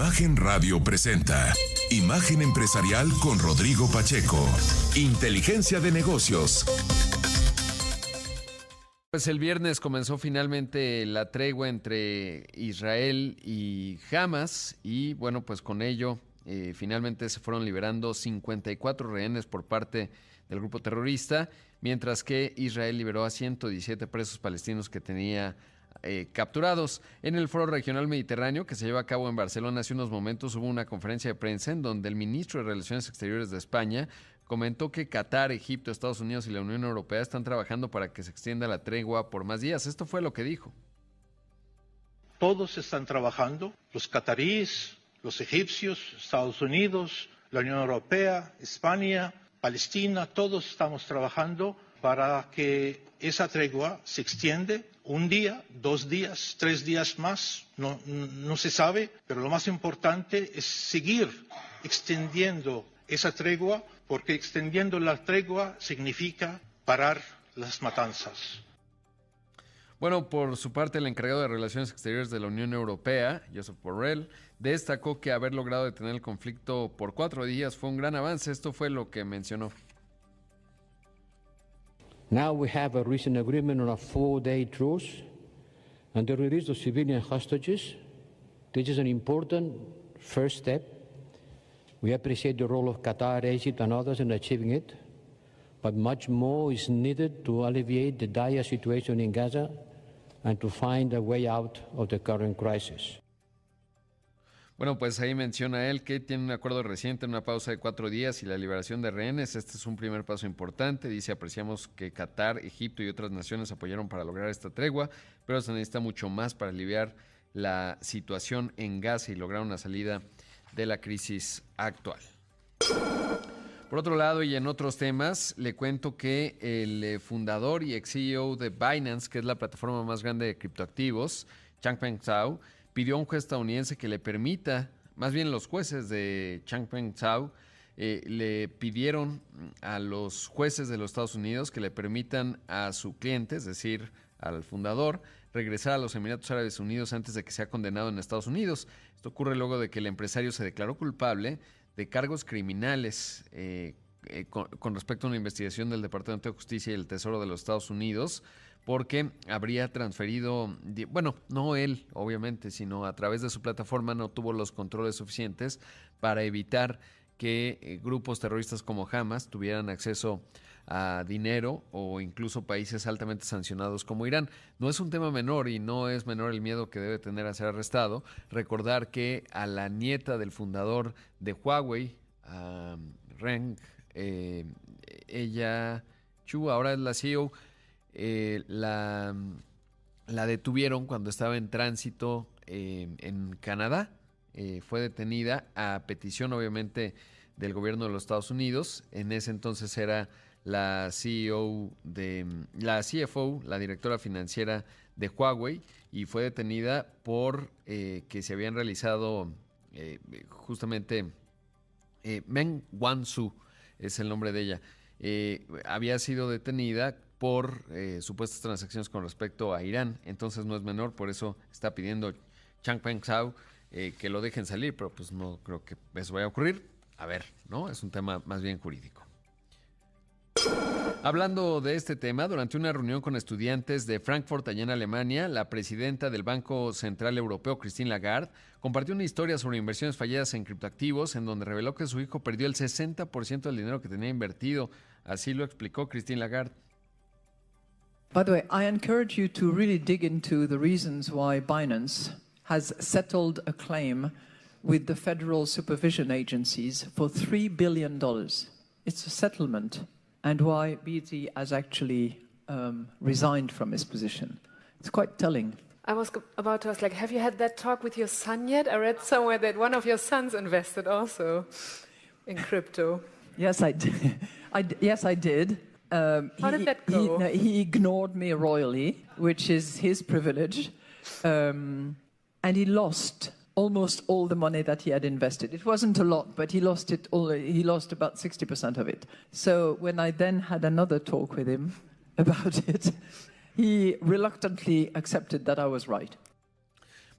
Imagen Radio presenta Imagen Empresarial con Rodrigo Pacheco. Inteligencia de negocios. Pues el viernes comenzó finalmente la tregua entre Israel y Hamas y bueno, pues con ello eh, finalmente se fueron liberando 54 rehenes por parte del grupo terrorista, mientras que Israel liberó a 117 presos palestinos que tenía eh, capturados. En el Foro Regional Mediterráneo que se lleva a cabo en Barcelona hace unos momentos hubo una conferencia de prensa en donde el ministro de Relaciones Exteriores de España comentó que Qatar, Egipto, Estados Unidos y la Unión Europea están trabajando para que se extienda la tregua por más días. Esto fue lo que dijo. Todos están trabajando, los cataríes, los egipcios, Estados Unidos, la Unión Europea, España, Palestina, todos estamos trabajando para que esa tregua se extiende un día, dos días, tres días más, no, no se sabe, pero lo más importante es seguir extendiendo esa tregua, porque extendiendo la tregua significa parar las matanzas. Bueno, por su parte, el encargado de Relaciones Exteriores de la Unión Europea, Joseph Borrell, destacó que haber logrado detener el conflicto por cuatro días fue un gran avance. Esto fue lo que mencionó. Now we have a recent agreement on a four-day truce and the release of civilian hostages. This is an important first step. We appreciate the role of Qatar, Egypt, and others in achieving it, but much more is needed to alleviate the dire situation in Gaza and to find a way out of the current crisis. Bueno, pues ahí menciona él que tiene un acuerdo reciente, una pausa de cuatro días y la liberación de rehenes. Este es un primer paso importante. Dice, apreciamos que Qatar, Egipto y otras naciones apoyaron para lograr esta tregua, pero se necesita mucho más para aliviar la situación en Gaza y lograr una salida de la crisis actual. Por otro lado, y en otros temas, le cuento que el eh, fundador y ex CEO de Binance, que es la plataforma más grande de criptoactivos, Changpeng Zhao, pidió a un juez estadounidense que le permita, más bien los jueces de Changpeng Zhao, eh, le pidieron a los jueces de los Estados Unidos que le permitan a su cliente, es decir, al fundador, regresar a los Emiratos Árabes Unidos antes de que sea condenado en Estados Unidos. Esto ocurre luego de que el empresario se declaró culpable de cargos criminales eh, eh, con, con, respecto a una investigación del Departamento de Justicia y el Tesoro de los Estados Unidos porque habría transferido, bueno, no él, obviamente, sino a través de su plataforma no tuvo los controles suficientes para evitar que eh, grupos terroristas como Hamas tuvieran acceso a dinero o incluso países altamente sancionados como Irán. No es un tema menor y no es menor el miedo que debe tener a ser arrestado. Recordar que a la nieta del fundador de Huawei, a Reng, eh, ella, Chu, ahora es la CEO, eh, la, la, detuvieron cuando estaba en tránsito eh, en Canadá. Eh, fue detenida a petición, obviamente, del gobierno de los Estados Unidos. En ese entonces era la CEO de la CFO, la directora financiera de Huawei, y fue detenida por que se habían realizado justamente Meng Wanzhou es el nombre de ella. había sido detenida por eh, supuestas transacciones con respecto a Irán. Entonces no es menor, por eso está pidiendo Changpeng Zhao eh, que lo dejen salir, pero pues no creo que eso vaya a ocurrir. A ver, ¿no? Es un tema más bien jurídico. Hablando de este tema, durante una reunión con estudiantes de Frankfurt, allá en Alemania, la presidenta del Banco Central Europeo, Christine Lagarde, compartió una historia sobre inversiones falladas en criptoactivos, en donde reveló que su hijo perdió el 60% del dinero que tenía invertido. Así lo explicó Christine Lagarde. By the way, I encourage you to really dig into the reasons why Binance has settled a claim with the federal supervision agencies for $3 billion. It's a settlement, and why BT has actually um, resigned from his position. It's quite telling. I was about to ask, like, have you had that talk with your son yet? I read somewhere that one of your sons invested also in crypto. Yes, I did. I, yes, I did. Um, How he, did that go? He, he, ignored me royally, which is his privilege, um, and he lost almost all the money that he had invested. It wasn't a lot, but he lost it all. He lost about 60% of it. So when I then had another talk with him about it, he reluctantly accepted that I was right.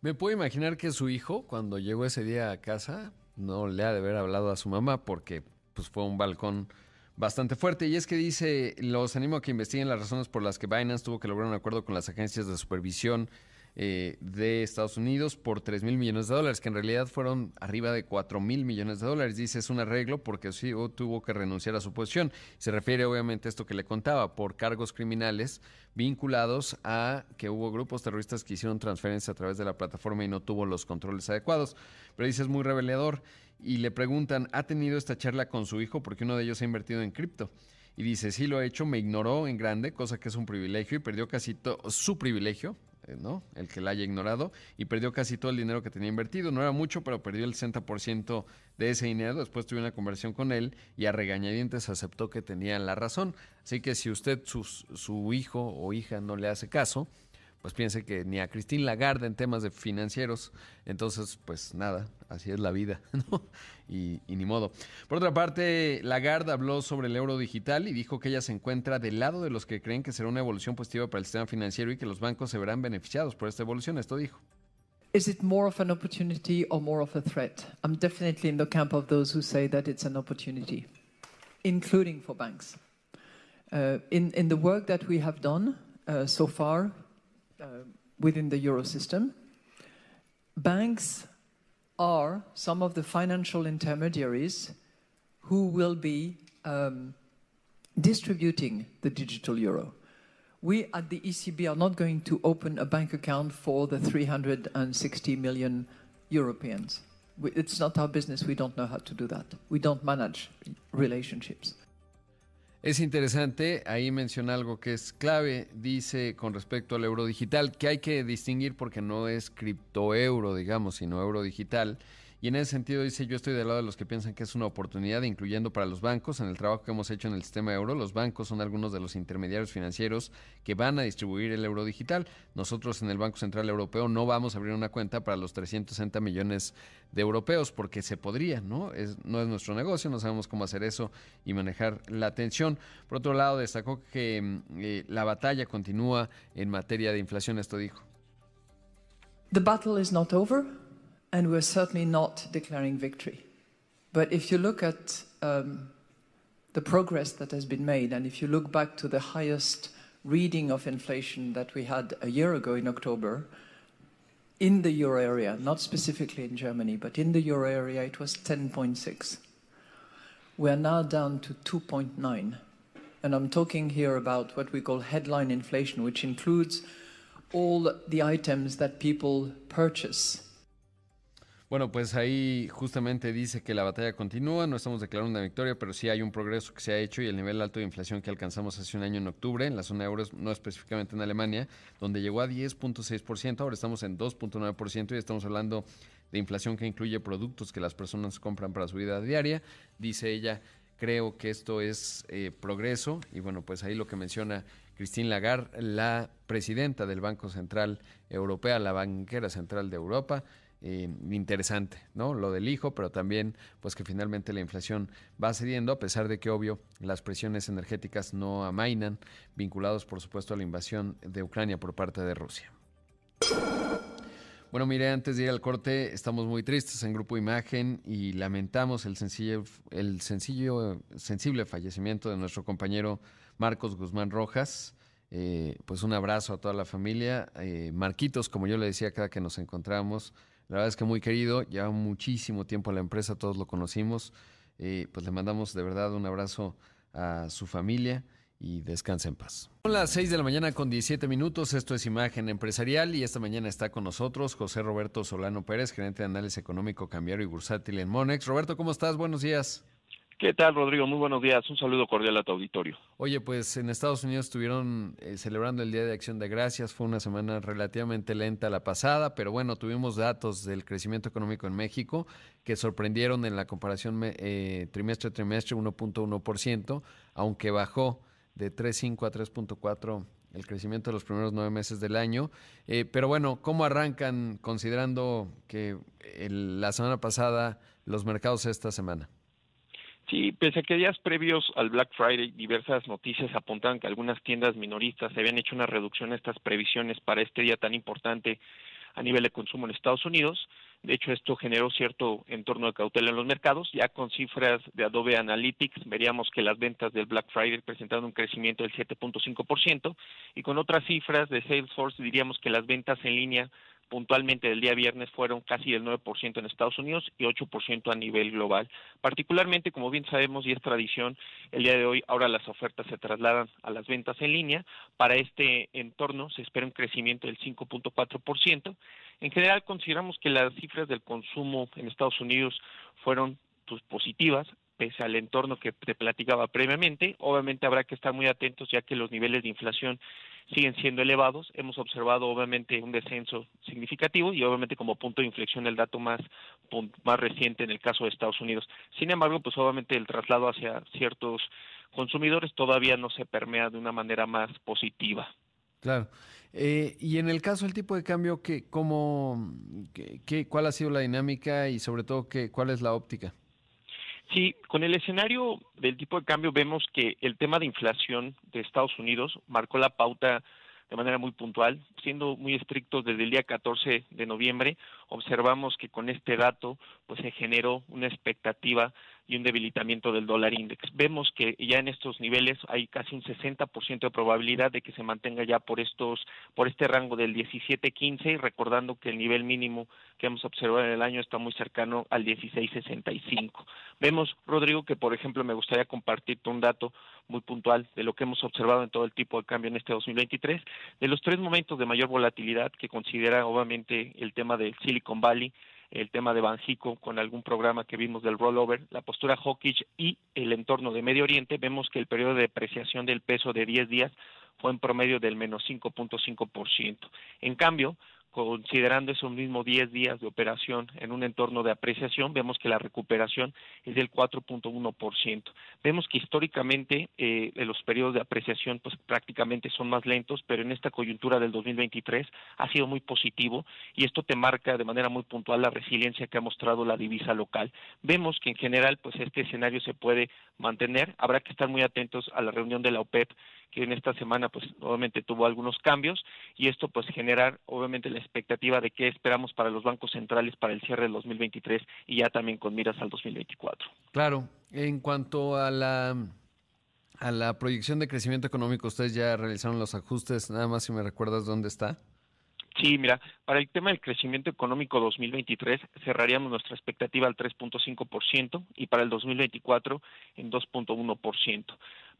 Me puedo imaginar que su hijo, cuando llegó ese día a casa, no le ha de haber hablado a su mamá porque pues, fue un balcón bastante fuerte. Y es que dice, los animo a que investiguen las razones por las que Binance tuvo que lograr un acuerdo con las agencias de supervisión eh, de Estados Unidos por 3 mil millones de dólares, que en realidad fueron arriba de 4 mil millones de dólares. Dice, es un arreglo porque sí tuvo que renunciar a su posición. Se refiere obviamente a esto que le contaba, por cargos criminales vinculados a que hubo grupos terroristas que hicieron transferencias a través de la plataforma y no tuvo los controles adecuados. Pero dice, es muy revelador. Y le preguntan, ¿ha tenido esta charla con su hijo? Porque uno de ellos ha invertido en cripto. Y dice, sí lo ha hecho, me ignoró en grande, cosa que es un privilegio, y perdió casi todo su privilegio, eh, ¿no? El que la haya ignorado y perdió casi todo el dinero que tenía invertido. No era mucho, pero perdió el 60% de ese dinero. Después tuve una conversión con él y a regañadientes aceptó que tenía la razón. Así que si usted, su, su hijo o hija no le hace caso, pues piense que ni a Christine Lagarde en temas de financieros, entonces pues nada, así es la vida, ¿no? Y, ni modo. Por otra parte, Lagarde habló sobre el euro digital y dijo que ella se encuentra del lado de los que creen que será una evolución positiva para el sistema financiero y que los bancos se verán beneficiados por esta evolución, esto dijo. Is it more of an opportunity or more of a threat? I'm definitely in the camp of those who say that it's an opportunity, including for banks. Uh, in, in the work that we have done uh, so far, within the euro system. Banks are some of the financial intermediaries who will be um, distributing the digital euro. We at the ECB are not going to open a bank account for the 360 million Europeans. We, it's not our business. We don't know how to do that. We don't manage relationships. Es interesante, ahí menciona algo que es clave, dice con respecto al euro digital, que hay que distinguir porque no es criptoeuro, digamos, sino euro digital. Y en ese sentido dice, yo estoy del lado de los que piensan que es una oportunidad, incluyendo para los bancos, en el trabajo que hemos hecho en el sistema euro, los bancos son algunos de los intermediarios financieros que van a distribuir el euro digital. Nosotros en el Banco Central Europeo no vamos a abrir una cuenta para los 360 millones de europeos, porque se podría, ¿no? Es, no es nuestro negocio, no sabemos cómo hacer eso y manejar la atención. Por otro lado, destacó que mm, eh, la batalla continúa en materia de inflación, esto dijo. The battle is not over. And we're certainly not declaring victory. But if you look at um, the progress that has been made, and if you look back to the highest reading of inflation that we had a year ago in October, in the euro area, not specifically in Germany, but in the euro area, it was 10.6. We're now down to 2.9. And I'm talking here about what we call headline inflation, which includes all the items that people purchase Bueno, pues ahí justamente dice que la batalla continúa, no estamos declarando una victoria, pero sí hay un progreso que se ha hecho y el nivel alto de inflación que alcanzamos hace un año en octubre en la zona euro, no específicamente en Alemania, donde llegó a 10.6%, ahora estamos en 2.9% y estamos hablando de inflación que incluye productos que las personas compran para su vida diaria. Dice ella, creo que esto es eh, progreso y bueno, pues ahí lo que menciona Christine Lagarde, la presidenta del Banco Central Europeo, la banquera central de Europa, eh, interesante, ¿no? Lo del hijo, pero también pues que finalmente la inflación va cediendo, a pesar de que obvio las presiones energéticas no amainan, vinculados por supuesto a la invasión de Ucrania por parte de Rusia. Bueno, mire, antes de ir al corte, estamos muy tristes en Grupo Imagen y lamentamos el sencillo, el sencillo, sensible fallecimiento de nuestro compañero Marcos Guzmán Rojas. Eh, pues un abrazo a toda la familia. Eh, Marquitos, como yo le decía cada que nos encontramos, la verdad es que muy querido, lleva muchísimo tiempo en la empresa, todos lo conocimos. Eh, pues le mandamos de verdad un abrazo a su familia y descanse en paz. Son las 6 de la mañana con 17 minutos, esto es Imagen Empresarial y esta mañana está con nosotros José Roberto Solano Pérez, gerente de análisis económico, cambiario y bursátil en Monex. Roberto, ¿cómo estás? Buenos días. ¿Qué tal, Rodrigo? Muy buenos días. Un saludo cordial a tu auditorio. Oye, pues en Estados Unidos estuvieron eh, celebrando el Día de Acción de Gracias. Fue una semana relativamente lenta la pasada, pero bueno, tuvimos datos del crecimiento económico en México que sorprendieron en la comparación eh, trimestre a trimestre 1.1%, aunque bajó de 3.5 a 3.4 el crecimiento de los primeros nueve meses del año. Eh, pero bueno, ¿cómo arrancan considerando que la semana pasada los mercados esta semana? Sí, pese a que días previos al Black Friday diversas noticias apuntaban que algunas tiendas minoristas habían hecho una reducción a estas previsiones para este día tan importante a nivel de consumo en Estados Unidos. De hecho, esto generó cierto entorno de cautela en los mercados. Ya con cifras de Adobe Analytics, veríamos que las ventas del Black Friday presentaron un crecimiento del 7.5% y con otras cifras de Salesforce diríamos que las ventas en línea puntualmente del día viernes fueron casi del 9% en Estados Unidos y 8% a nivel global. Particularmente, como bien sabemos y es tradición, el día de hoy ahora las ofertas se trasladan a las ventas en línea. Para este entorno se espera un crecimiento del 5.4%. En general, consideramos que las cifras del consumo en Estados Unidos fueron pues, positivas, pese al entorno que te platicaba previamente. Obviamente habrá que estar muy atentos ya que los niveles de inflación siguen siendo elevados. Hemos observado obviamente un descenso significativo y obviamente como punto de inflexión el dato más, más reciente en el caso de Estados Unidos. Sin embargo, pues obviamente el traslado hacia ciertos consumidores todavía no se permea de una manera más positiva. Claro. Eh, y en el caso del tipo de cambio, ¿qué, cómo, qué, ¿cuál ha sido la dinámica y sobre todo qué, cuál es la óptica? Sí, con el escenario del tipo de cambio vemos que el tema de inflación de Estados Unidos marcó la pauta de manera muy puntual, siendo muy estrictos desde el día 14 de noviembre, observamos que con este dato pues se generó una expectativa y un debilitamiento del dólar index. Vemos que ya en estos niveles hay casi un 60% de probabilidad de que se mantenga ya por estos por este rango del 17.15 recordando que el nivel mínimo que hemos observado en el año está muy cercano al 16.65. Vemos, Rodrigo, que por ejemplo me gustaría compartirte un dato muy puntual de lo que hemos observado en todo el tipo de cambio en este 2023, de los tres momentos de mayor volatilidad que considera obviamente el tema del Silicon Valley, el tema de Banjico con algún programa que vimos del rollover, la postura hawkish y el entorno de Medio Oriente, vemos que el periodo de depreciación del peso de 10 días fue en promedio del menos 5.5%. En cambio, considerando esos mismos 10 días de operación en un entorno de apreciación, vemos que la recuperación es del 4.1%. Vemos que históricamente eh, los periodos de apreciación pues prácticamente son más lentos, pero en esta coyuntura del 2023 ha sido muy positivo y esto te marca de manera muy puntual la resiliencia que ha mostrado la divisa local. Vemos que en general pues este escenario se puede mantener, habrá que estar muy atentos a la reunión de la OPEP que en esta semana pues obviamente tuvo algunos cambios y esto pues generar obviamente la expectativa de qué esperamos para los bancos centrales para el cierre del 2023 y ya también con miras al 2024. Claro, en cuanto a la a la proyección de crecimiento económico, ustedes ya realizaron los ajustes, nada más si me recuerdas dónde está. Sí, mira, para el tema del crecimiento económico 2023 cerraríamos nuestra expectativa al 3.5% y para el 2024 en 2.1%.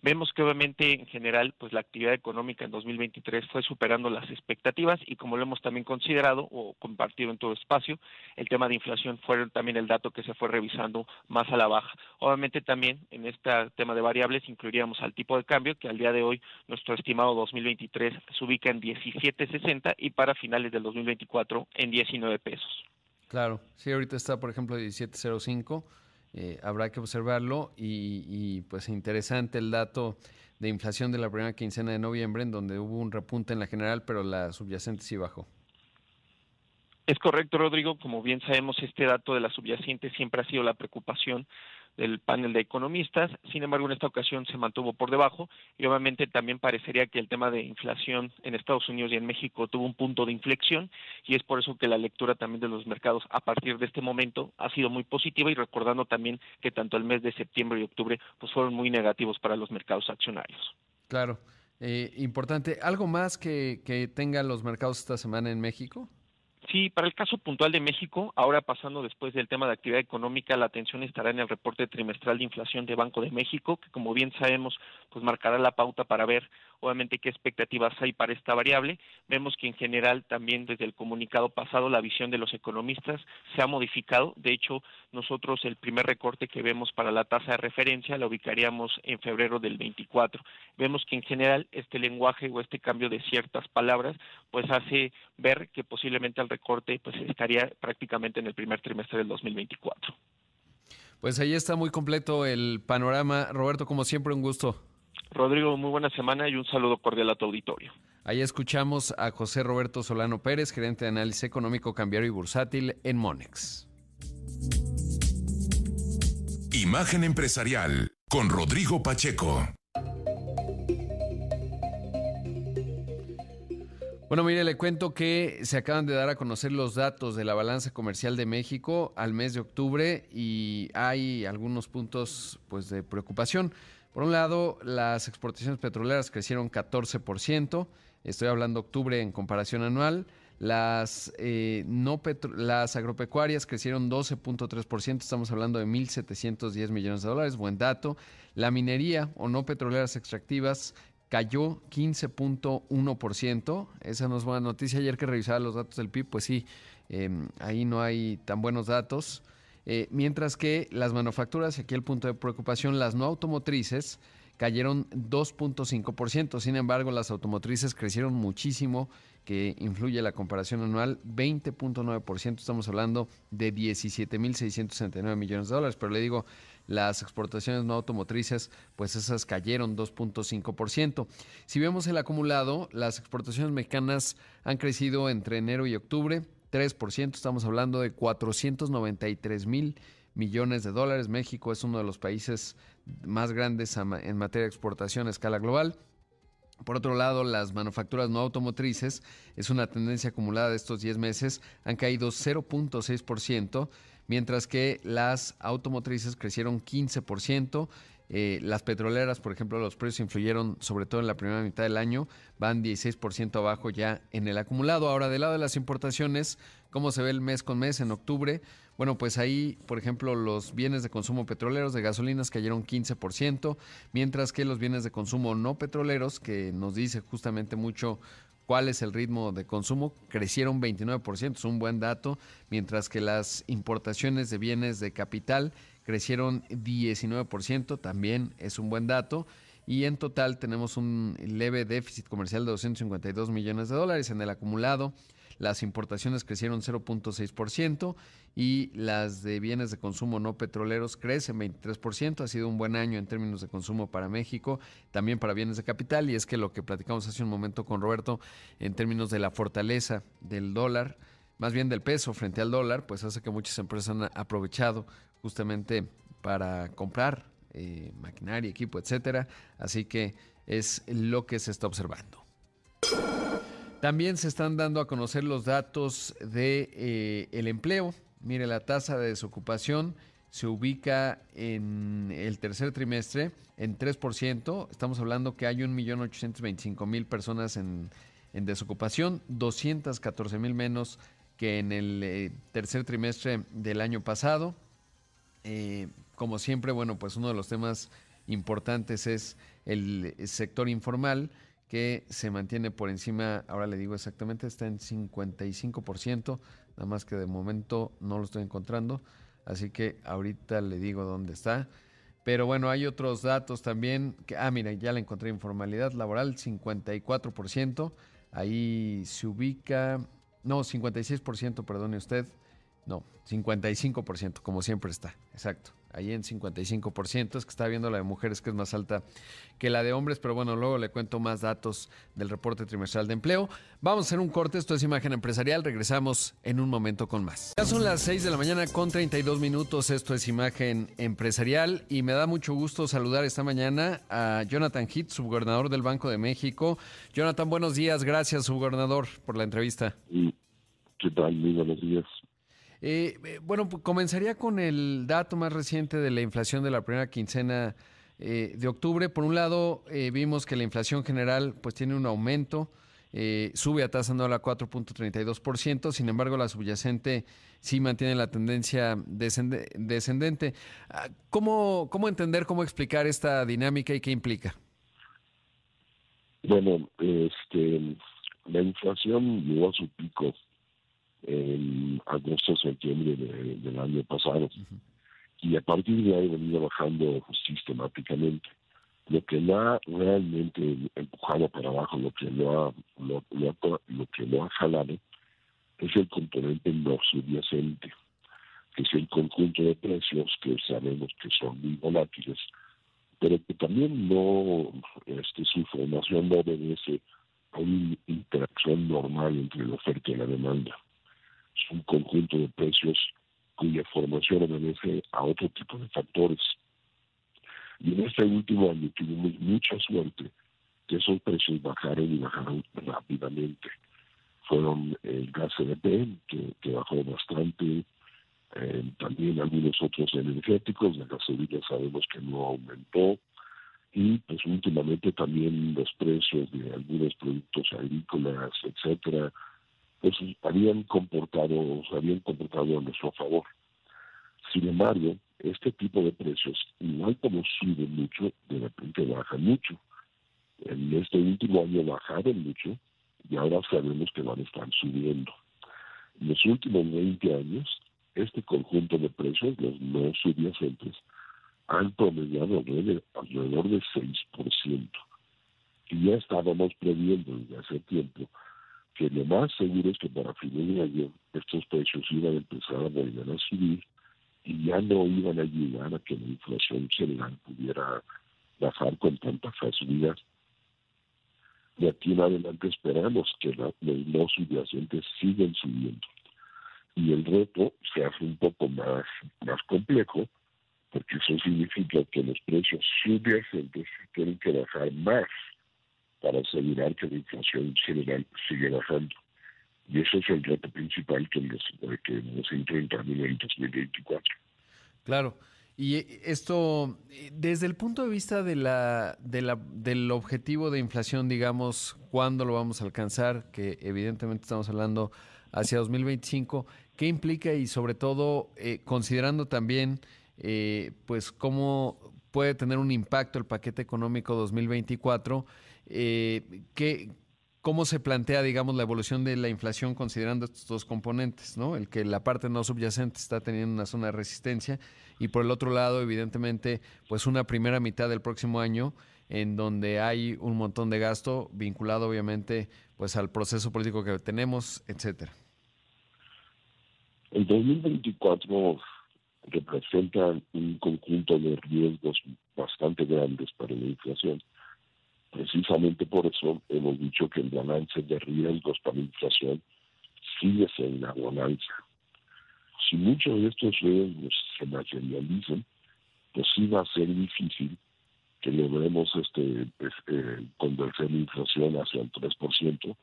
Vemos que obviamente en general pues la actividad económica en 2023 fue superando las expectativas y como lo hemos también considerado o compartido en todo espacio, el tema de inflación fue también el dato que se fue revisando más a la baja. Obviamente también en este tema de variables incluiríamos al tipo de cambio que al día de hoy nuestro estimado 2023 se ubica en 17.60 y para finales del 2024 en 19 pesos. Claro, sí, ahorita está por ejemplo 17.05 eh, habrá que observarlo y, pues interesante el dato de inflación de la primera quincena de noviembre en donde hubo un repunte en la general pero la subyacente sí bajó. Es correcto, Rodrigo. Como bien sabemos, este dato de la subyacente siempre ha sido la preocupación del panel de economistas. Sin embargo, en esta ocasión se mantuvo por debajo y obviamente también parecería que el tema de inflación en Estados Unidos y en México tuvo un punto de inflexión y es por eso que la lectura también de los mercados a partir de este momento ha sido muy positiva y recordando también que tanto el mes de septiembre y octubre pues fueron muy negativos para los mercados accionarios. Claro. Eh, importante. ¿Algo más que, que tengan los mercados esta semana en México? Sí, para el caso puntual de México, ahora pasando después del tema de actividad económica, la atención estará en el reporte trimestral de inflación de Banco de México, que como bien sabemos, pues marcará la pauta para ver obviamente qué expectativas hay para esta variable. Vemos que en general también desde el comunicado pasado la visión de los economistas se ha modificado. De hecho, nosotros el primer recorte que vemos para la tasa de referencia la ubicaríamos en febrero del 24. Vemos que en general este lenguaje o este cambio de ciertas palabras pues hace ver que posiblemente el recorte pues estaría prácticamente en el primer trimestre del 2024. Pues ahí está muy completo el panorama. Roberto, como siempre, un gusto. Rodrigo, muy buena semana y un saludo cordial a tu auditorio. Ahí escuchamos a José Roberto Solano Pérez, gerente de análisis económico, cambiario y bursátil en Monex. Imagen empresarial con Rodrigo Pacheco. Bueno, mire, le cuento que se acaban de dar a conocer los datos de la balanza comercial de México al mes de octubre y hay algunos puntos pues de preocupación. Por un lado, las exportaciones petroleras crecieron 14%, estoy hablando octubre en comparación anual. Las, eh, no las agropecuarias crecieron 12.3%, estamos hablando de 1.710 millones de dólares, buen dato. La minería o no petroleras extractivas cayó 15.1%. Esa no es buena noticia. Ayer que revisaba los datos del PIB, pues sí, em, ahí no hay tan buenos datos. Eh, mientras que las manufacturas, aquí el punto de preocupación, las no automotrices cayeron 2.5%. Sin embargo, las automotrices crecieron muchísimo, que influye la comparación anual, 20.9%. Estamos hablando de 17.669 millones de dólares. Pero le digo, las exportaciones no automotrices, pues esas cayeron 2.5%. Si vemos el acumulado, las exportaciones mexicanas han crecido entre enero y octubre 3%, estamos hablando de 493 mil millones de dólares. México es uno de los países más grandes en materia de exportación a escala global. Por otro lado, las manufacturas no automotrices, es una tendencia acumulada de estos 10 meses, han caído 0.6% mientras que las automotrices crecieron 15%. Eh, las petroleras, por ejemplo, los precios influyeron sobre todo en la primera mitad del año, van 16% abajo ya en el acumulado. Ahora, del lado de las importaciones, ¿cómo se ve el mes con mes en octubre? Bueno, pues ahí, por ejemplo, los bienes de consumo petroleros de gasolinas cayeron 15%, mientras que los bienes de consumo no petroleros, que nos dice justamente mucho cuál es el ritmo de consumo, crecieron 29%, es un buen dato, mientras que las importaciones de bienes de capital crecieron 19%, también es un buen dato. Y en total tenemos un leve déficit comercial de 252 millones de dólares en el acumulado. Las importaciones crecieron 0.6% y las de bienes de consumo no petroleros crecen 23%. Ha sido un buen año en términos de consumo para México, también para bienes de capital. Y es que lo que platicamos hace un momento con Roberto en términos de la fortaleza del dólar, más bien del peso frente al dólar, pues hace que muchas empresas han aprovechado justamente para comprar eh, maquinaria, equipo, etcétera. Así que es lo que se está observando. También se están dando a conocer los datos de eh, el empleo. Mire, la tasa de desocupación se ubica en el tercer trimestre en 3%. Estamos hablando que hay 1.825.000 personas en, en desocupación, 214.000 menos que en el eh, tercer trimestre del año pasado. Eh, como siempre, bueno, pues uno de los temas importantes es el sector informal que se mantiene por encima, ahora le digo exactamente, está en 55%, nada más que de momento no lo estoy encontrando, así que ahorita le digo dónde está. Pero bueno, hay otros datos también, que, ah, mira, ya le encontré informalidad laboral, 54%, ahí se ubica, no, 56%, perdone usted, no, 55%, como siempre está, exacto ahí en 55%, es que está viendo la de mujeres que es más alta que la de hombres, pero bueno, luego le cuento más datos del reporte trimestral de empleo. Vamos a hacer un corte, esto es Imagen Empresarial, regresamos en un momento con más. Ya son las 6 de la mañana con 32 minutos, esto es Imagen Empresarial y me da mucho gusto saludar esta mañana a Jonathan Heath, subgobernador del Banco de México. Jonathan, buenos días, gracias subgobernador por la entrevista. ¿Qué tal? Muy buenos días. Eh, eh, bueno, pues, comenzaría con el dato más reciente de la inflación de la primera quincena eh, de octubre. Por un lado, vimos que la inflación general pues tiene un aumento, sube a tasa anual a 4.32%, sin embargo la subyacente sí mantiene la tendencia descendente. Ah, ¿Cómo, ¿Cómo entender, cómo explicar esta dinámica y qué implica? Bueno, este, la inflación llegó a su pico en agosto, septiembre del año pasado. Y a partir de ahí venido bajando sistemáticamente. Lo que lo ha realmente empujado para abajo, lo que lo ha, lo, lo, que lo ha jalado, es el componente no subyacente, que es el conjunto de precios que sabemos que son muy volátiles, pero que también no, este, su formación no obedece a una interacción normal entre la oferta y la demanda un conjunto de precios cuya formación obedece a otro tipo de factores. Y en este último año tuvimos mucha suerte que esos precios bajaron y bajaron rápidamente. fueron el gas CDP, que, que bajó bastante, eh, también algunos otros energéticos, la gasolina sabemos que no aumentó, y pues últimamente también los precios de algunos productos agrícolas, etcétera, pues habían comportado, se habían comportado a nuestro favor. Sin embargo, este tipo de precios, igual como suben mucho, de repente bajan mucho. En este último año bajaron mucho y ahora sabemos que van a estar subiendo. En los últimos 20 años, este conjunto de precios, los no subyacentes, han promediado alrededor de 6%. Y ya estábamos previendo desde hace tiempo que lo más seguro es que para fin de año estos precios iban a empezar a volver a subir y ya no iban a ayudar a que la inflación general pudiera bajar con tanta facilidad. De aquí en adelante esperamos que los no subyacentes sigan subiendo. Y el reto se hace un poco más, más complejo, porque eso significa que los precios subyacentes tienen que bajar más para asegurar que la inflación general sigue bajando. Y ese es el reto principal que nos, que nos enfrentamos en el 2024. Claro. Y esto, desde el punto de vista de la, de la, del objetivo de inflación, digamos, ¿cuándo lo vamos a alcanzar? Que evidentemente estamos hablando hacia 2025. ¿Qué implica y sobre todo eh, considerando también, eh, pues, cómo puede tener un impacto el paquete económico 2024? Eh, ¿qué, ¿Cómo se plantea, digamos, la evolución de la inflación considerando estos dos componentes, ¿no? El que la parte no subyacente está teniendo una zona de resistencia y por el otro lado, evidentemente, pues una primera mitad del próximo año en donde hay un montón de gasto vinculado, obviamente, pues al proceso político que tenemos, etcétera. El 2024 representa un conjunto de riesgos bastante grandes para la inflación Precisamente por eso hemos dicho que el balance de riesgos para la inflación sigue en la bonanza. Si muchos de estos riesgos se materializan, pues sí va a ser difícil que logremos este, eh, convertir la inflación hacia el 3%,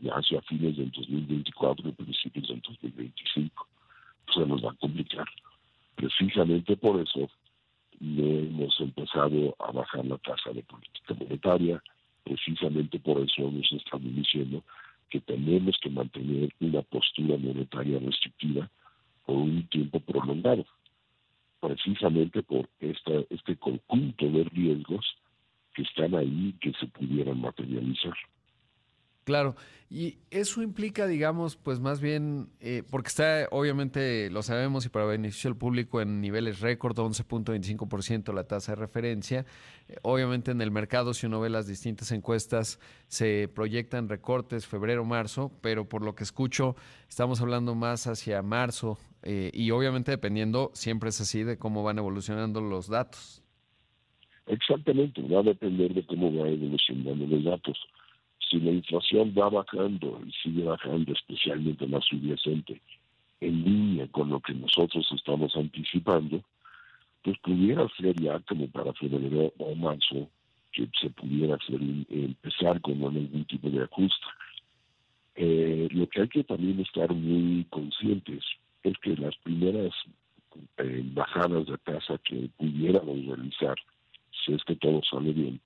ya hacia fines del 2024 y principios del 2025. Se nos va a complicar. Precisamente por eso hemos empezado a bajar la tasa de política monetaria. Precisamente por eso hemos estado diciendo que tenemos que mantener una postura monetaria restrictiva por un tiempo prolongado, precisamente por esta, este conjunto de riesgos que están ahí que se pudieran materializar. Claro, y eso implica, digamos, pues más bien, eh, porque está, obviamente, lo sabemos y para beneficio del público en niveles récord, 11.25% la tasa de referencia. Eh, obviamente en el mercado, si uno ve las distintas encuestas, se proyectan recortes febrero, marzo, pero por lo que escucho, estamos hablando más hacia marzo eh, y obviamente dependiendo, siempre es así, de cómo van evolucionando los datos. Exactamente, va a depender de cómo van evolucionando los datos si la inflación va bajando y sigue bajando, especialmente la subyacente, en línea con lo que nosotros estamos anticipando, pues pudiera ser ya como para febrero o marzo que se pudiera hacer empezar con algún tipo de ajuste. Eh, lo que hay que también estar muy conscientes es que las primeras eh, bajadas de tasa que pudiéramos realizar, si es que todo sale bien,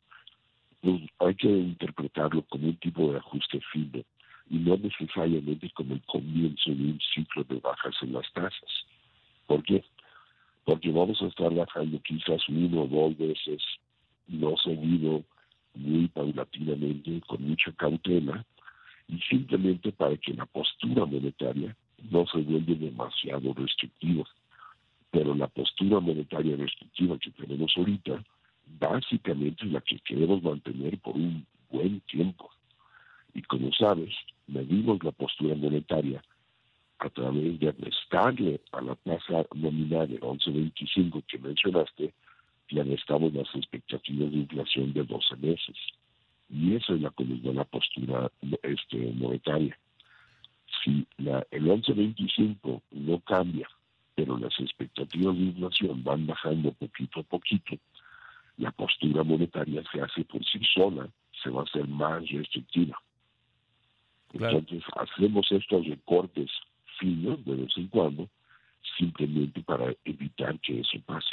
hay que interpretarlo como un tipo de ajuste fino y no necesariamente como el comienzo de un ciclo de bajas en las tasas. ¿Por qué? Porque vamos a estar bajando quizás uno o dos veces, no seguido, muy paulatinamente, con mucha cautela, y simplemente para que la postura monetaria no se vuelva demasiado restrictiva. Pero la postura monetaria restrictiva que tenemos ahorita básicamente la que queremos mantener por un buen tiempo. Y como sabes, medimos la postura monetaria a través de restarle a la tasa nominal de 11.25 que mencionaste, le restamos las expectativas de inflación de 12 meses. Y esa es la da la postura este, monetaria. Si la, el 11.25 no cambia, pero las expectativas de inflación van bajando poquito a poquito, la postura monetaria se hace por sí sola, se va a hacer más restrictiva. Entonces hacemos estos recortes finos de vez en cuando simplemente para evitar que eso pase.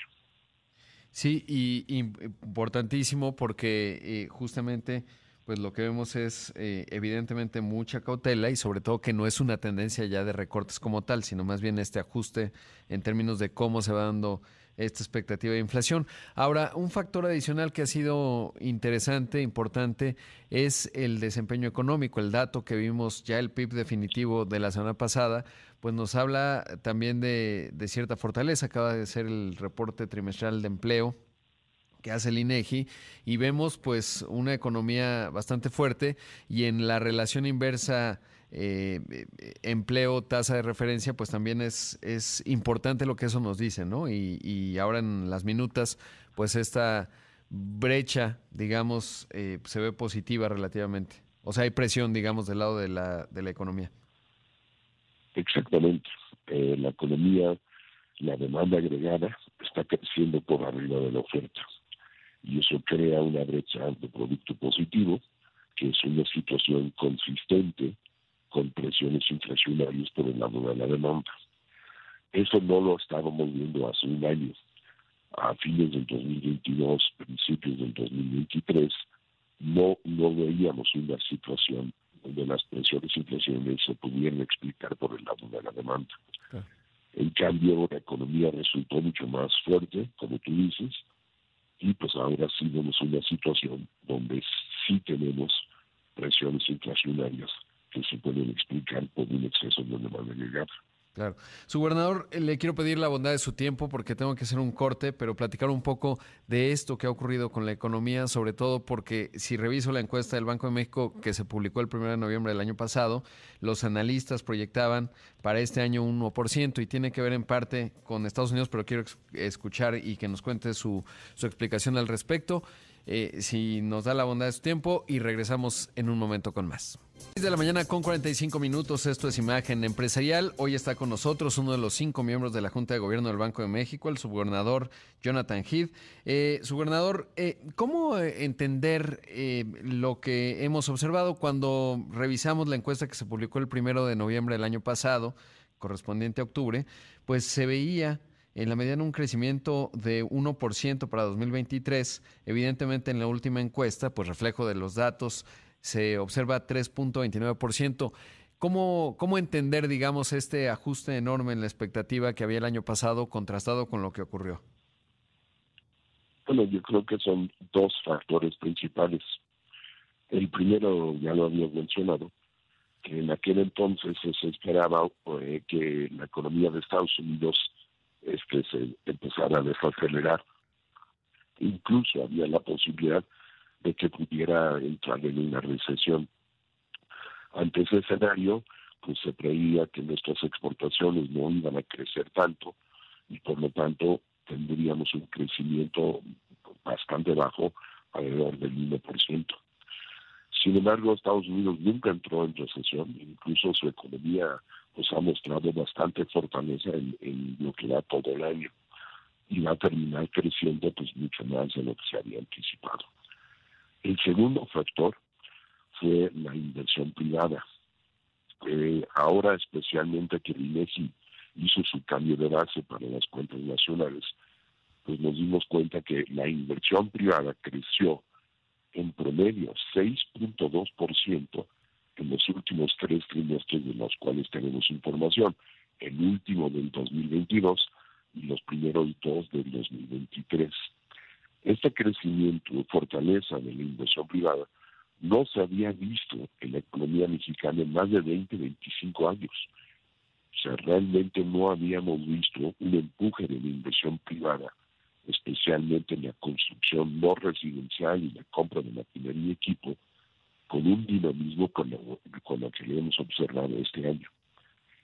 Sí, y, importantísimo porque eh, justamente pues lo que vemos es eh, evidentemente mucha cautela y sobre todo que no es una tendencia ya de recortes como tal, sino más bien este ajuste en términos de cómo se va dando esta expectativa de inflación. Ahora, un factor adicional que ha sido interesante, importante, es el desempeño económico. El dato que vimos ya, el PIB definitivo de la semana pasada, pues nos habla también de, cierta fortaleza. Acaba de ser el reporte trimestral de empleo que hace el INEGI y vemos pues una economía bastante fuerte y en la relación inversa eh, empleo, tasa de referencia, pues también es, es importante lo que eso nos dice, ¿no? Y, y ahora en las minutas, pues esta brecha, digamos, eh, se ve positiva relativamente. O sea, hay presión, digamos, del lado de la, de la economía. Exactamente. Eh, la economía, la demanda agregada está creciendo por arriba de la oferta. Y eso crea una brecha de producto positivo, que es una situación consistente con presiones inflacionarias por el lado de la demanda. Eso no lo estábamos viendo hace un año. A fines del 2022, principios del 2023, no, no veíamos una situación donde las presiones inflacionarias se pudieran explicar por el lado de la demanda. En cambio, la economía resultó mucho más fuerte, como tú dices, y pues ahora sí vemos una situación donde sí tenemos presiones inflacionarias que se pueden explicar por un exceso de llegar. Claro. Su gobernador, eh, le quiero pedir la bondad de su tiempo porque tengo que hacer un corte, pero platicar un poco de esto que ha ocurrido con la economía, sobre todo porque si reviso la encuesta del Banco de México que se publicó el 1 de noviembre del año pasado, los analistas proyectaban para este año un 1% y tiene que ver en parte con Estados Unidos, pero quiero escuchar y que nos cuente su, su explicación al respecto. Eh, si nos da la bondad de su tiempo y regresamos en un momento con más. 6 de la mañana con 45 minutos, esto es Imagen Empresarial. Hoy está con nosotros uno de los cinco miembros de la Junta de Gobierno del Banco de México, el subgobernador Jonathan Heath. Eh, subgobernador, eh, ¿cómo entender lo que hemos observado cuando revisamos la encuesta que se publicó el primero de noviembre del año pasado, correspondiente a octubre? Pues se veía en la medida en un crecimiento de 1% para 2023. Evidentemente en la última encuesta, pues reflejo de los datos, se observa 3.29%. ¿Cómo, ¿Cómo entender, digamos, este ajuste enorme en la expectativa que había el año pasado contrastado con lo que ocurrió? Bueno, yo creo que son dos factores principales. El primero, ya lo había mencionado, que en aquel entonces se esperaba eh, que la economía de Estados Unidos es que se empezara a desacelerar. Incluso había la posibilidad de que pudiera entrar en una recesión. Ante ese escenario, pues se creía que nuestras exportaciones no iban a crecer tanto y por lo tanto tendríamos un crecimiento bastante bajo, alrededor del 1%. Sin embargo, Estados Unidos nunca entró en recesión, incluso su economía pues ha mostrado bastante fortaleza en, lo que da todo el año y va a terminar creciendo pues mucho más de lo que se había anticipado. El segundo factor fue la inversión privada. Eh, ahora especialmente que el INEGI hizo su cambio de base para las cuentas nacionales, pues nos dimos cuenta que la inversión privada creció en promedio 6.2% en los últimos tres trimestres de los cuales tenemos información, el último del 2022 y los primeros dos del 2023. Este crecimiento, fortaleza de la inversión privada, no se había visto en la economía mexicana en más de 20, 25 años. O sea, realmente no habíamos visto un empuje de la inversión privada, especialmente en la construcción no residencial y la compra de maquinaria y equipo, con un dinamismo con lo, con lo que le hemos observado este año.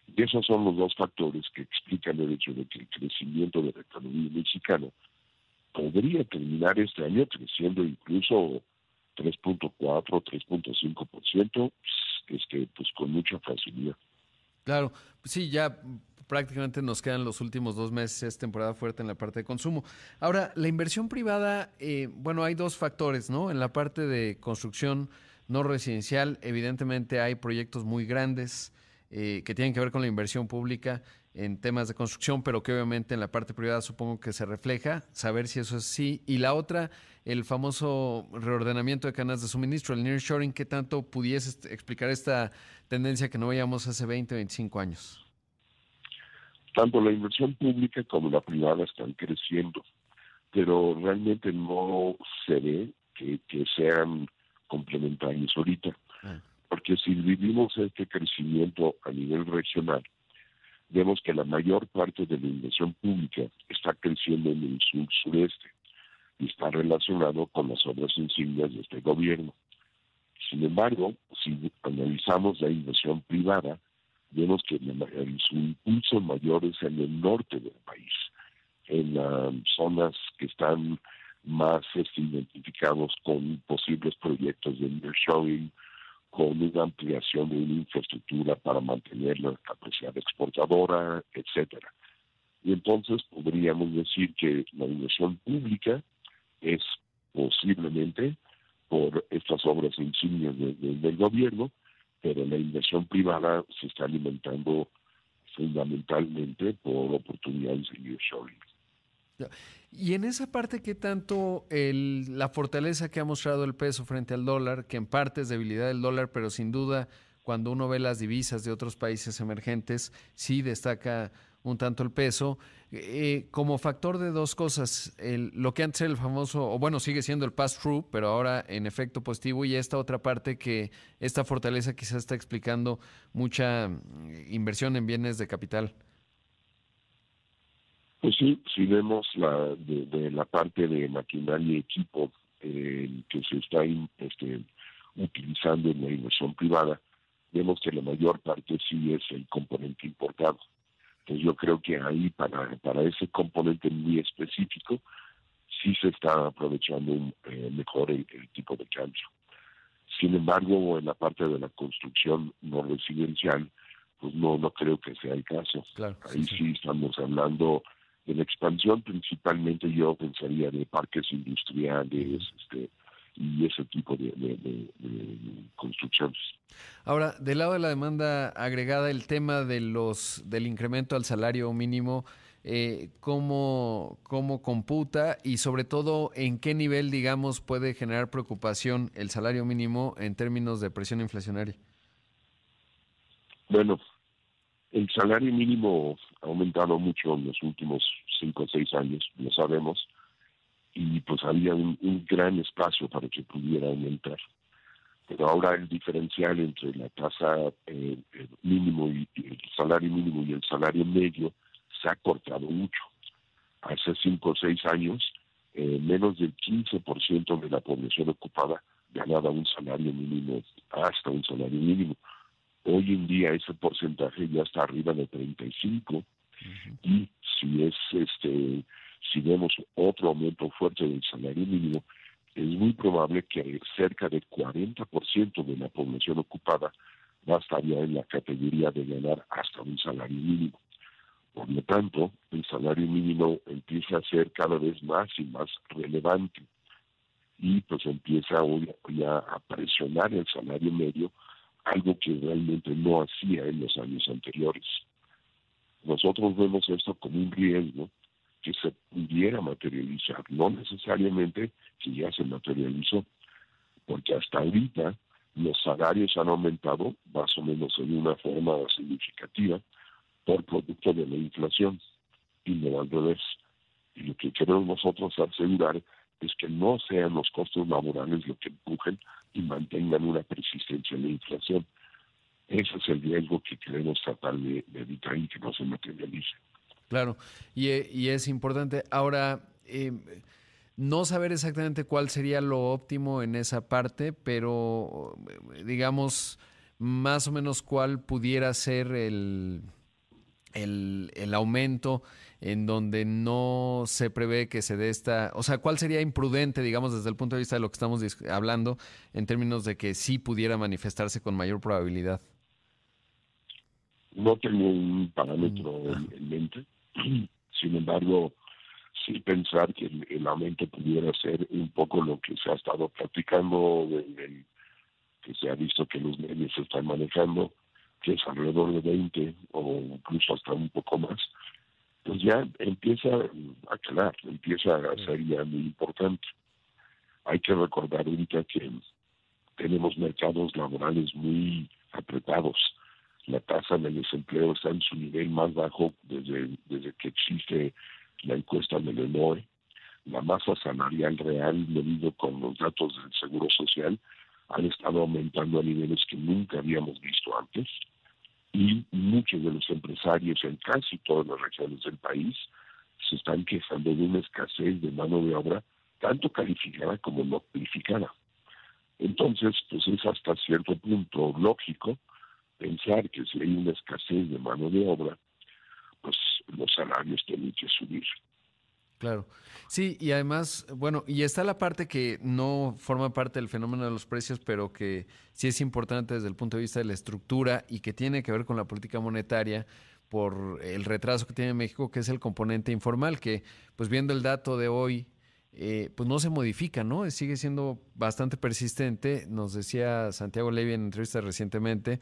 Y esos son los dos factores que explican el hecho de que el crecimiento de la economía mexicana podría terminar este año creciendo incluso 3.4, 3.5%, este, pues con mucha facilidad. Claro, sí, ya prácticamente nos quedan los últimos dos meses, es temporada fuerte en la parte de consumo. Ahora, la inversión privada, eh, bueno, hay dos factores, ¿no? En la parte de construcción no residencial. Evidentemente hay proyectos muy grandes eh, que tienen que ver con la inversión pública en temas de construcción, pero que obviamente en la parte privada supongo que se refleja, saber si eso es así. Y la otra, el famoso reordenamiento de cadenas de suministro, el nearshoring, ¿qué tanto pudiese explicar esta tendencia que no veíamos hace 20, 25 años? Tanto la inversión pública como la privada están creciendo, pero realmente no se ve que, sean complementarios ahorita. Ah. Porque si vivimos este crecimiento a nivel regional, vemos que la mayor parte de la inversión pública está creciendo en el sur-sureste y está relacionado con las obras insignias de este gobierno. Sin embargo, si analizamos la inversión privada, vemos que su impulso mayor es en el norte del país, en las zonas que están más este, identificados con posibles proyectos de nearshoring, con una ampliación de una infraestructura para mantener la capacidad exportadora, etcétera. Y entonces podríamos decir que la inversión pública es posiblemente por estas obras insignias del gobierno, pero la inversión privada se está alimentando fundamentalmente por oportunidades de nearshoring. Y en esa parte, ¿qué tanto el, la fortaleza que ha mostrado el peso frente al dólar, que en parte es debilidad del dólar, pero sin duda cuando uno ve las divisas de otros países emergentes, sí destaca un tanto el peso, eh, como factor de dos cosas, lo que antes era el famoso, o bueno, sigue siendo el pass-through, pero ahora en efecto positivo, y esta otra parte que esta fortaleza quizás está explicando mucha mm, inversión en bienes de capital. Pues sí, si vemos la de, la parte de maquinaria y equipo eh, que se está este, utilizando en la inversión privada, vemos que la mayor parte sí es el componente importado. Entonces yo creo que ahí para, para ese componente muy específico sí se está aprovechando eh, mejor el, tipo de cambio. Sin embargo, en la parte de la construcción no residencial, pues no no creo que sea el caso. ahí sí estamos hablando de la expansión principalmente yo pensaría de parques industriales este, y ese tipo de, construcciones. Ahora, del lado de la demanda agregada, el tema de los del incremento al salario mínimo, eh, ¿cómo, ¿cómo computa y sobre todo en qué nivel, digamos, puede generar preocupación el salario mínimo en términos de presión inflacionaria? Bueno, el salario mínimo ha aumentado mucho en los últimos cinco o seis años, lo sabemos, y pues había un, gran espacio para que pudiera aumentar. Pero ahora el diferencial entre la tasa eh, mínimo y, el salario mínimo y el salario medio se ha cortado mucho. Hace cinco o seis años, eh, menos del 15% de la población ocupada ganaba un salario mínimo, hasta un salario mínimo. Hoy en día ese porcentaje ya está arriba de 35 y si es este si vemos otro aumento fuerte del salario mínimo, es muy probable que cerca del 40% de la población ocupada va a estar ya en la categoría de ganar hasta un salario mínimo. Por lo tanto, el salario mínimo empieza a ser cada vez más y más relevante. Y pues empieza hoy ya a presionar el salario medio algo que realmente no hacía en los años anteriores. Nosotros vemos esto como un riesgo que se pudiera materializar, no necesariamente que ya se materializó, porque hasta ahorita los salarios han aumentado más o menos en una forma significativa por producto de la inflación y no al revés. Y lo que queremos nosotros asegurar es que no sean los costos laborales lo que empujen y mantengan una persistencia en la inflación. Ese es el riesgo que queremos tratar de, evitar y que no se materialice. Claro, y, y es importante ahora eh, no saber exactamente cuál sería lo óptimo en esa parte, pero digamos más o menos cuál pudiera ser el, el, el aumento en donde no se prevé que se dé esta, o sea, ¿cuál sería imprudente, digamos, desde el punto de vista de lo que estamos hablando, en términos de que sí pudiera manifestarse con mayor probabilidad? No tengo un parámetro mm, en, mente, sin embargo, sí pensar que el, aumento pudiera ser un poco lo que se ha estado platicando que se ha visto que los medios se están manejando, que es alrededor de 20 o incluso hasta un poco más, pues ya empieza a calar, empieza a ser ya muy importante. Hay que recordar ahorita que tenemos mercados laborales muy apretados. La tasa de desempleo está en su nivel más bajo desde, desde que existe la encuesta del ENOE. La masa salarial real, medido con los datos del Seguro Social, han estado aumentando a niveles que nunca habíamos visto antes y muchos de los empresarios en casi todas las regiones del país se están quejando de una escasez de mano de obra tanto calificada como no calificada. Entonces, pues es hasta cierto punto lógico pensar que si hay una escasez de mano de obra, pues los salarios tienen que subir. Claro. Sí, y además, bueno, y está la parte que no forma parte del fenómeno de los precios, pero que sí es importante desde el punto de vista de la estructura y que tiene que ver con la política monetaria por el retraso que tiene México, que es el componente informal, que pues viendo el dato de hoy, eh, pues no se modifica, ¿no? Sigue siendo bastante persistente. Nos decía Santiago Levy en entrevista recientemente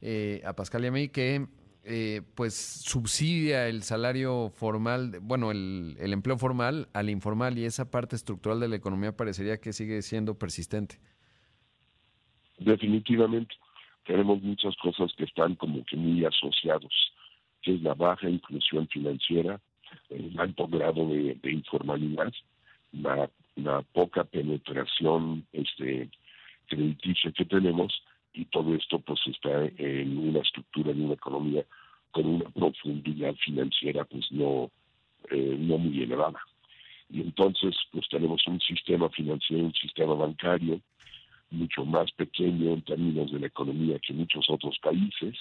eh, a Pascal y a mí que eh, pues subsidia el salario formal, bueno, el, empleo formal al informal y esa parte estructural de la economía parecería que sigue siendo persistente. Definitivamente, tenemos muchas cosas que están como que muy asociados, que es la baja inclusión financiera, el alto grado de, informalidad, la, la, poca penetración este, crediticia que tenemos y todo esto pues está en una estructura de una economía con una profundidad financiera pues no, eh, no muy elevada. Y entonces pues tenemos un sistema financiero, un sistema bancario mucho más pequeño en términos de la economía que muchos otros países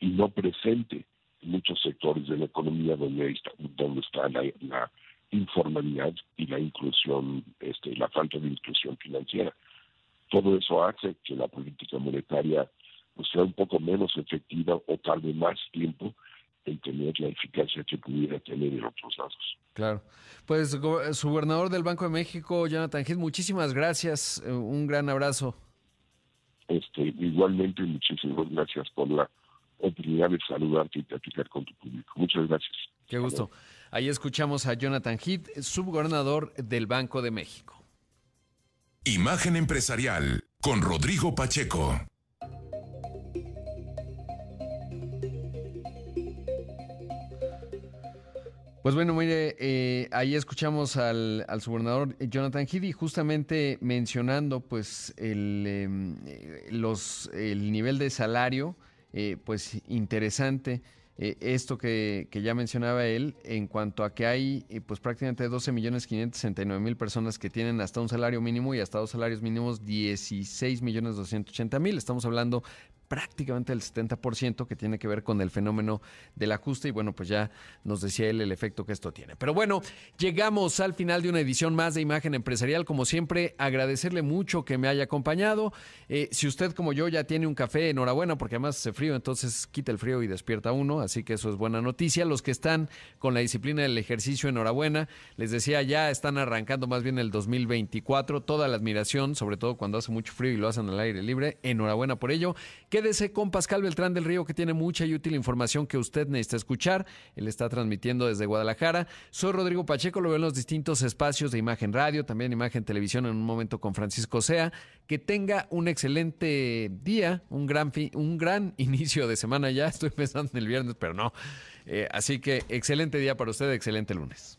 y no presente en muchos sectores de la economía donde está, donde está la, la informalidad y la inclusión, este, la falta de inclusión financiera. Todo eso hace que la política monetaria pues, sea un poco menos efectiva o tarde más tiempo en tener la eficacia que pudiera tener en otros lados. Claro. Pues, su gobernador del Banco de México, Jonathan Heath, muchísimas gracias. Eh, un gran abrazo. Este, igualmente, muchísimas gracias por la oportunidad de saludarte y platicar con tu público. Muchas gracias. Qué gusto. Ahí escuchamos a Jonathan Heath, subgobernador del Banco de México. Imagen empresarial con Rodrigo Pacheco. Pues bueno, mire, eh, ahí escuchamos al, al subgobernador Jonathan Heath justamente mencionando pues el, em, eh, los, el nivel de salario, eh, pues interesante. Eh, esto que, ya mencionaba él, en cuanto a que hay eh, pues prácticamente 12 millones 569 mil personas que tienen hasta un salario mínimo y hasta dos salarios mínimos 16 millones 280 mil. Estamos hablando prácticamente el 70% que tiene que ver con el fenómeno del ajuste y bueno, pues ya nos decía él el efecto que esto tiene. Pero bueno, llegamos al final de una edición más de Imagen Empresarial. Como siempre, agradecerle mucho que me haya acompañado. Eh, si usted como yo ya tiene un café, enhorabuena, porque además hace frío, entonces quita el frío y despierta uno, así que eso es buena noticia. Los que están con la disciplina del ejercicio, enhorabuena. Les decía, ya están arrancando más bien el 2024, toda la admiración, sobre todo cuando hace mucho frío y lo hacen al aire libre. Enhorabuena por ello. Quédese con Pascal Beltrán del Río, que tiene mucha y útil información que usted necesita escuchar. Él está transmitiendo desde Guadalajara. Soy Rodrigo Pacheco, lo veo en los distintos espacios de Imagen Radio, también Imagen Televisión en un momento con Francisco Sea. Que tenga un excelente día, un gran, un gran inicio de semana ya. Estoy pensando en el viernes, pero no. Eh, así que excelente día para usted, excelente lunes.